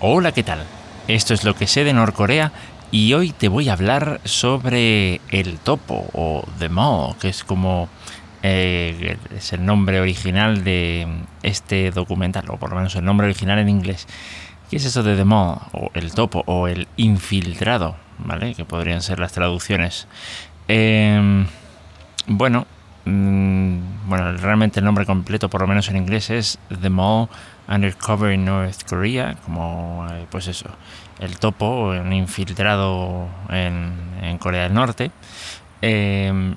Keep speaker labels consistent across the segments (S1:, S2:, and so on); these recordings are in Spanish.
S1: Hola, ¿qué tal? Esto es lo que sé de Norcorea y hoy te voy a hablar sobre el topo o The Maw, que es como eh, es el nombre original de este documental, o por lo menos el nombre original en inglés. ¿Qué es eso de The Maw? O el topo o el infiltrado, ¿vale? Que podrían ser las traducciones. Em, bueno, bueno, realmente el nombre completo, por lo menos en inglés, es The Maw Undercover in North Korea, como eh, pues eso, el topo, un infiltrado en, Corea del Norte. Em,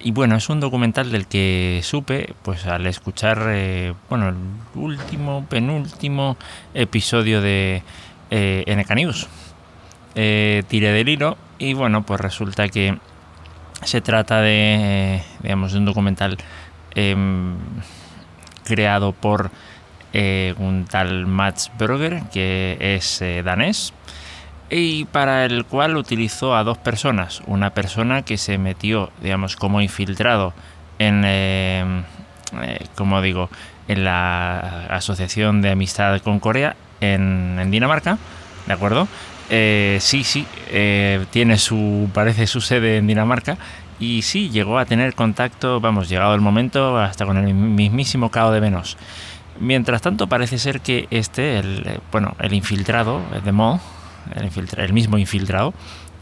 S1: y bueno, es un documental del que supe, pues al escuchar, eh, bueno, el último, penúltimo episodio de eh, NK News. Eh, tiré del hilo y bueno, pues resulta que se trata de, digamos, de un documental em, creado por eh, un tal Mats Berger, que es eh, danés, y para el cual utilizó a dos personas. Una persona que se metió, digamos, como infiltrado en, eh, como digo, en la Asociación de Amistad con Corea en, Dinamarca, ¿de acuerdo? sí, sí, tiene su, parece su sede en Dinamarca y sí, llegó a tener contacto, vamos, llegado el momento, hasta con el mismísimo Cao de Venos. Mientras tanto, parece ser que este, el, eh, bueno, el infiltrado, el de Mo, el, mismo infiltrado,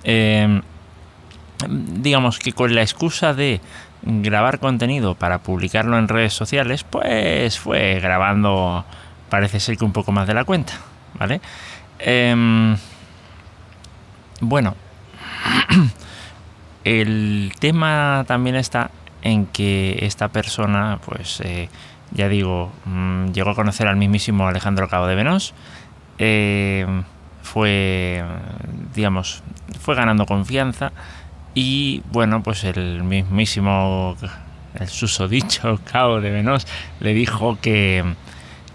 S1: em, digamos que con la excusa de grabar contenido para publicarlo en redes sociales, pues fue grabando, parece ser que un poco más de la cuenta, ¿vale? Em, bueno, el tema también está en que esta persona, pues, eh, ya digo, mm, llegó a conocer al mismísimo Alejandro Cabo de Venos. Eh, fue, digamos, fue ganando confianza y bueno, pues el mismísimo, el susodicho Cabo de Venos le dijo que,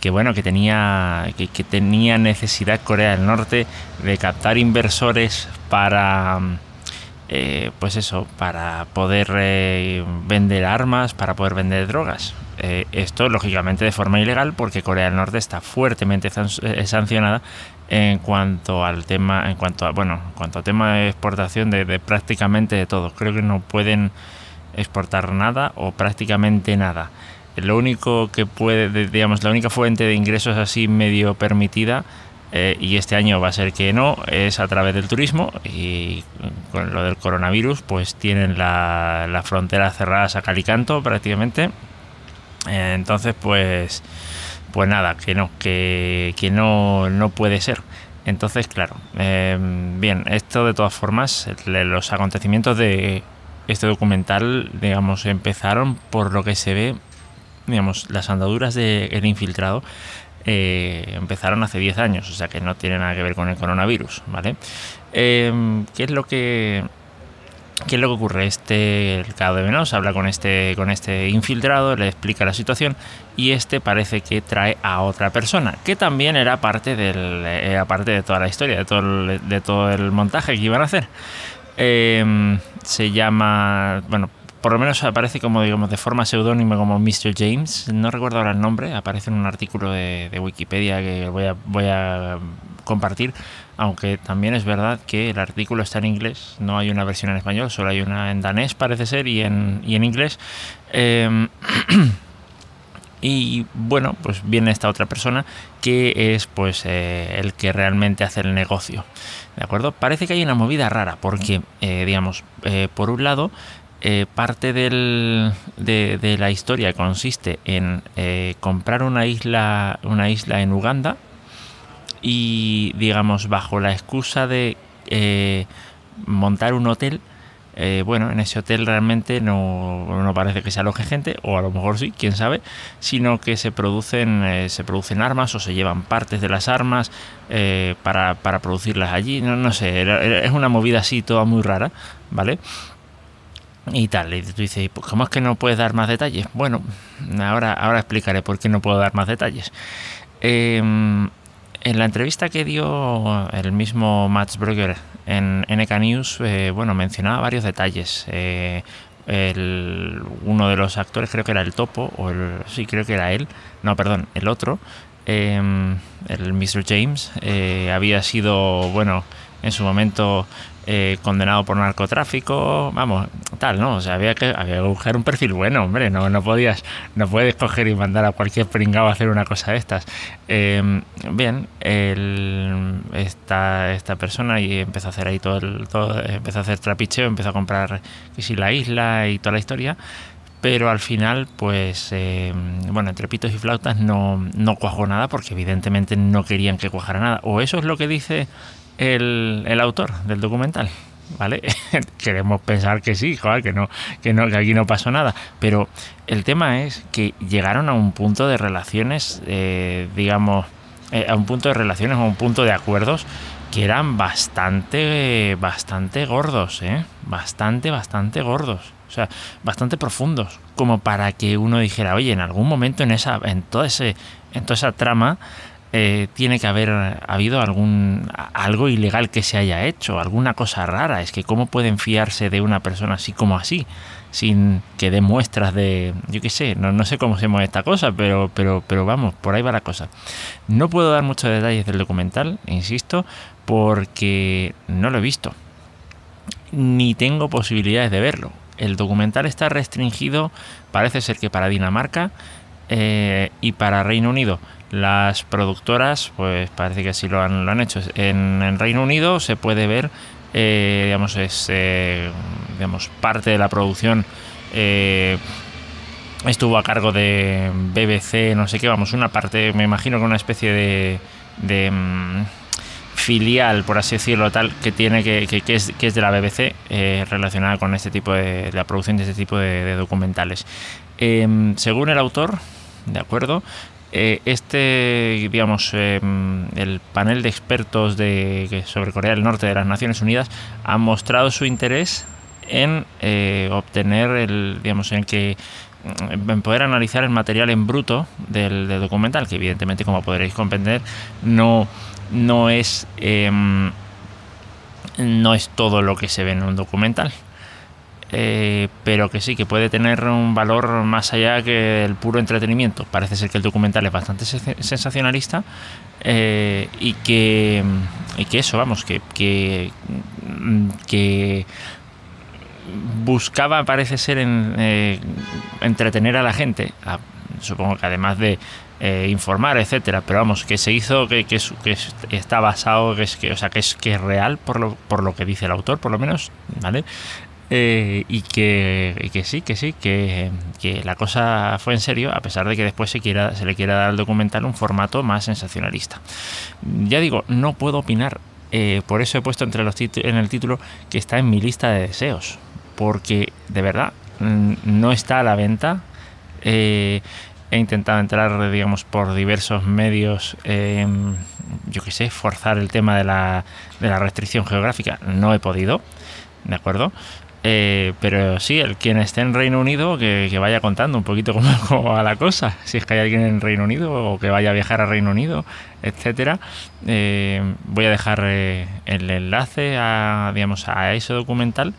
S1: que bueno, que tenía, que, tenía necesidad Corea del Norte de captar inversores para, eh, pues eso, para poder eh, vender armas, para poder vender drogas. Eh, esto lógicamente de forma ilegal porque Corea del Norte está fuertemente sancionada en cuanto al tema en cuanto a bueno en cuanto al tema de exportación de, prácticamente de todo creo que no pueden exportar nada o prácticamente nada lo único que puede digamos la única fuente de ingresos así medio permitida eh, y este año va a ser que no, es a través del turismo y con lo del coronavirus pues tienen la, la frontera cerrada a calicanto prácticamente entonces, pues, pues nada, que no, que, no, no puede ser. Entonces, claro, em, bien, esto de todas formas, los acontecimientos de este documental, digamos, empezaron por lo que se ve, digamos, las andaduras del infiltrado eh, empezaron hace 10 años, o sea que no tiene nada que ver con el coronavirus, ¿vale? Em, ¿Qué es lo que ¿Qué es lo que ocurre? Este, el cabo de Venos habla con este, con este infiltrado, le explica la situación y este parece que trae a otra persona, que también era parte, del, de toda la historia, de todo el, de todo el montaje que iban a hacer. Em, se llama, bueno, por lo menos aparece como digamos de forma seudónima como Mr. James, no recuerdo ahora el nombre, aparece en un artículo de, Wikipedia que voy a, compartir, aunque también es verdad que el artículo está en inglés, no hay una versión en español, solo hay una en danés parece ser y en, y en inglés. Em, y bueno, pues viene esta otra persona que es pues eh, el que realmente hace el negocio. ¿De acuerdo? Parece que hay una movida rara porque, eh, digamos, eh, por un lado, parte del, de, de, la historia consiste en comprar una isla, una isla en Uganda, y digamos bajo la excusa de eh, montar un hotel eh, bueno, en ese hotel realmente no, no, parece que se aloje gente, o a lo mejor sí, quién sabe, sino que se producen, eh, se producen armas o se llevan partes de las armas para, para, producirlas allí. No, no sé, es una movida así toda muy rara, ¿vale? Y tal, y tú dices, ¿cómo es que no puedes dar más detalles? Bueno, ahora, ahora explicaré por qué no puedo dar más detalles. Eh, en la entrevista que dio el mismo Max Brugger en NK News, eh, bueno, mencionaba varios detalles. Eh, uno de los actores, creo que era el topo, o el, sí, creo que era él, no, perdón, el otro, em, el Mr. James, había sido, bueno, en su momento eh, condenado por narcotráfico, vamos, tal, ¿no? O sea, había que, había que buscar un perfil bueno, hombre, no, no podías, no puedes coger y mandar a cualquier pringado a hacer una cosa de estas. Em, bien, esta, esta persona y empezó a hacer ahí todo el, todo, empezó a hacer trapicheo, empezó a comprar, que si la isla y toda la historia, pero al final, pues, em, bueno, entre pitos y flautas no, no cuajó nada porque evidentemente no querían que cuajara nada. O eso es lo que dice el, autor del documental. ¿Vale? Queremos pensar que sí, que no, que no, que aquí no pasó nada. Pero el tema es que llegaron a un punto de relaciones, eh, digamos, eh, a un punto de relaciones, a un punto de acuerdos que eran bastante, bastante gordos, ¿eh? Bastante, bastante gordos. O sea, bastante profundos. Como para que uno dijera, oye, en algún momento en esa, en todo ese, en toda esa trama, eh, tiene que haber habido algún algo ilegal que se haya hecho, alguna cosa rara. Es que cómo pueden fiarse de una persona así como así, sin que dé muestras de, yo qué sé, no, no sé cómo se mueve esta cosa, pero, pero, pero vamos, por ahí va la cosa. No puedo dar muchos detalles del documental, insisto, porque no lo he visto, ni tengo posibilidades de verlo. El documental está restringido, parece ser que para Dinamarca eh, y para Reino Unido las productoras, pues parece que sí lo han, lo han hecho. En Reino Unido se puede ver, eh, digamos, es eh, digamos, parte de la producción. Eh, estuvo a cargo de BBC, no sé qué, vamos, una parte, me imagino que una especie de, de mm, filial, por así decirlo, tal, que tiene que, que, es, que es de la BBC, relacionada con este tipo de, la producción de este tipo de, documentales. Em, según el autor, ¿de acuerdo? Eh, este, digamos, em, el panel de expertos de, sobre Corea del Norte de las Naciones Unidas ha mostrado su interés en eh, obtener el, digamos, en que mm, poder analizar el material en bruto del, documental, que evidentemente, como podréis comprender, no, no es em, no es todo lo que se ve en un documental. Eh, pero que sí, que puede tener un valor más allá que el puro entretenimiento. Parece ser que el documental es bastante sensacionalista eh, y, que, y que eso, vamos, que, que, que buscaba, parece ser, en, eh, entretener a la gente. supongo que además de informar, etcétera, pero vamos, que se hizo, que, que, que está basado, que es, que, o sea, que es, que es real por lo, por lo que dice el autor, por lo menos, ¿vale? Eh, y, que, que, sí, que sí, que, la cosa fue en serio, a pesar de que después se, quiera, se le quiera dar al documental un formato más sensacionalista. Ya digo, no puedo opinar, eh, por eso he puesto entre los en el título que está en mi lista de deseos, porque de verdad mm, no está a la venta. Eh, he intentado entrar, digamos, por diversos medios, yo qué sé, forzar el tema de la, de la restricción geográfica. No he podido, ¿de acuerdo? Eh, pero sí, el quien esté en Reino Unido, que, vaya contando un poquito cómo, va la cosa, si es que hay alguien en Reino Unido o que vaya a viajar a Reino Unido, etcétera. Eh, voy a dejar eh, el enlace a, digamos, a ese documental.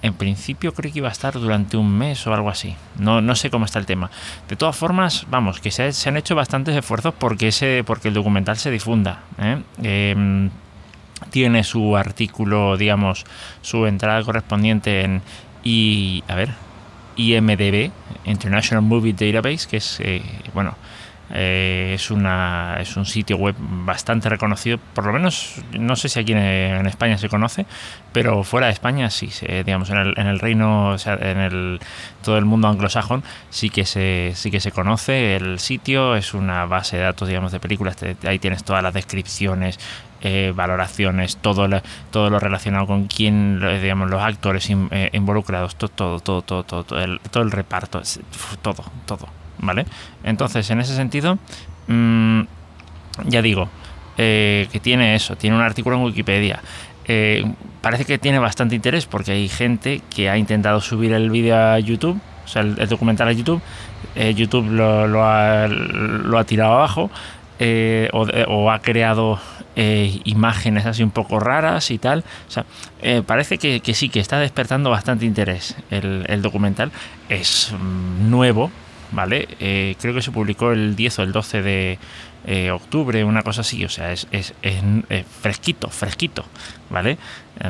S1: En principio creo que iba a estar durante un mes o algo así. No, no sé cómo está el tema. De todas formas, vamos, que se, han hecho bastantes esfuerzos porque, ese, porque el documental se difunda. Em, tiene su artículo, digamos, su entrada correspondiente en a ver, IMDB, International Movie Database, que es, eh, bueno, eh, es, una, es un sitio web bastante reconocido, por lo menos no sé si aquí en, España se conoce, pero fuera de España sí, digamos en el, en el reino, o sea, en el, todo el mundo anglosajón sí que, se, sí que se conoce el sitio, es una base de datos digamos de películas, ahí tienes todas las descripciones, eh, valoraciones, todo lo, todo lo relacionado con quién, digamos, los actores eh, involucrados, todo, todo, todo, todo, todo, el, todo el reparto, todo, todo, ¿vale? Entonces, en ese sentido, mm, ya digo, eh, que tiene eso, tiene un artículo en Wikipedia. parece que tiene bastante interés porque hay gente que ha intentado subir el vídeo a YouTube, o sea, el, documental a YouTube. YouTube lo, lo, ha, tirado abajo o, ha creado eh, imágenes así un poco raras y tal. Eh, parece que, sí, que está despertando bastante interés el, documental. Es mm, nuevo, ¿vale? Eh, creo que se publicó el 10 o el 12 de eh, octubre, una cosa así, o sea, es, es, fresquito, fresquito, ¿vale?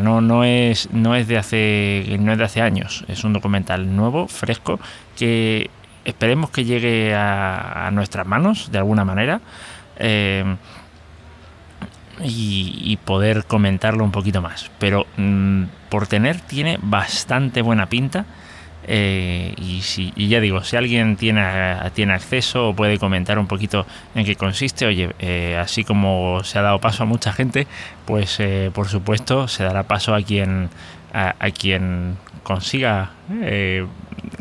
S1: No, no, es, no, es de hace, no es de hace años, es un documental nuevo, fresco, que esperemos que llegue a, nuestras manos de alguna manera. Eh, y, poder comentarlo un poquito más. Pero mm, por tener tiene bastante buena pinta. Eh, y, ya digo, si alguien tiene, tiene acceso o puede comentar un poquito en qué consiste, oye, eh, así como se ha dado paso a mucha gente, pues eh, por supuesto se dará paso a quien, a, quien consiga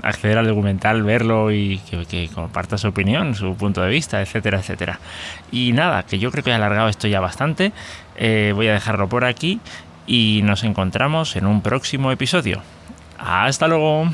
S1: acceder al documental, verlo y que, comparta su opinión, su punto de vista, etcétera, etcétera. Y nada, que yo creo que he alargado esto ya bastante. Voy a dejarlo por aquí y nos encontramos en un próximo episodio. Hasta luego.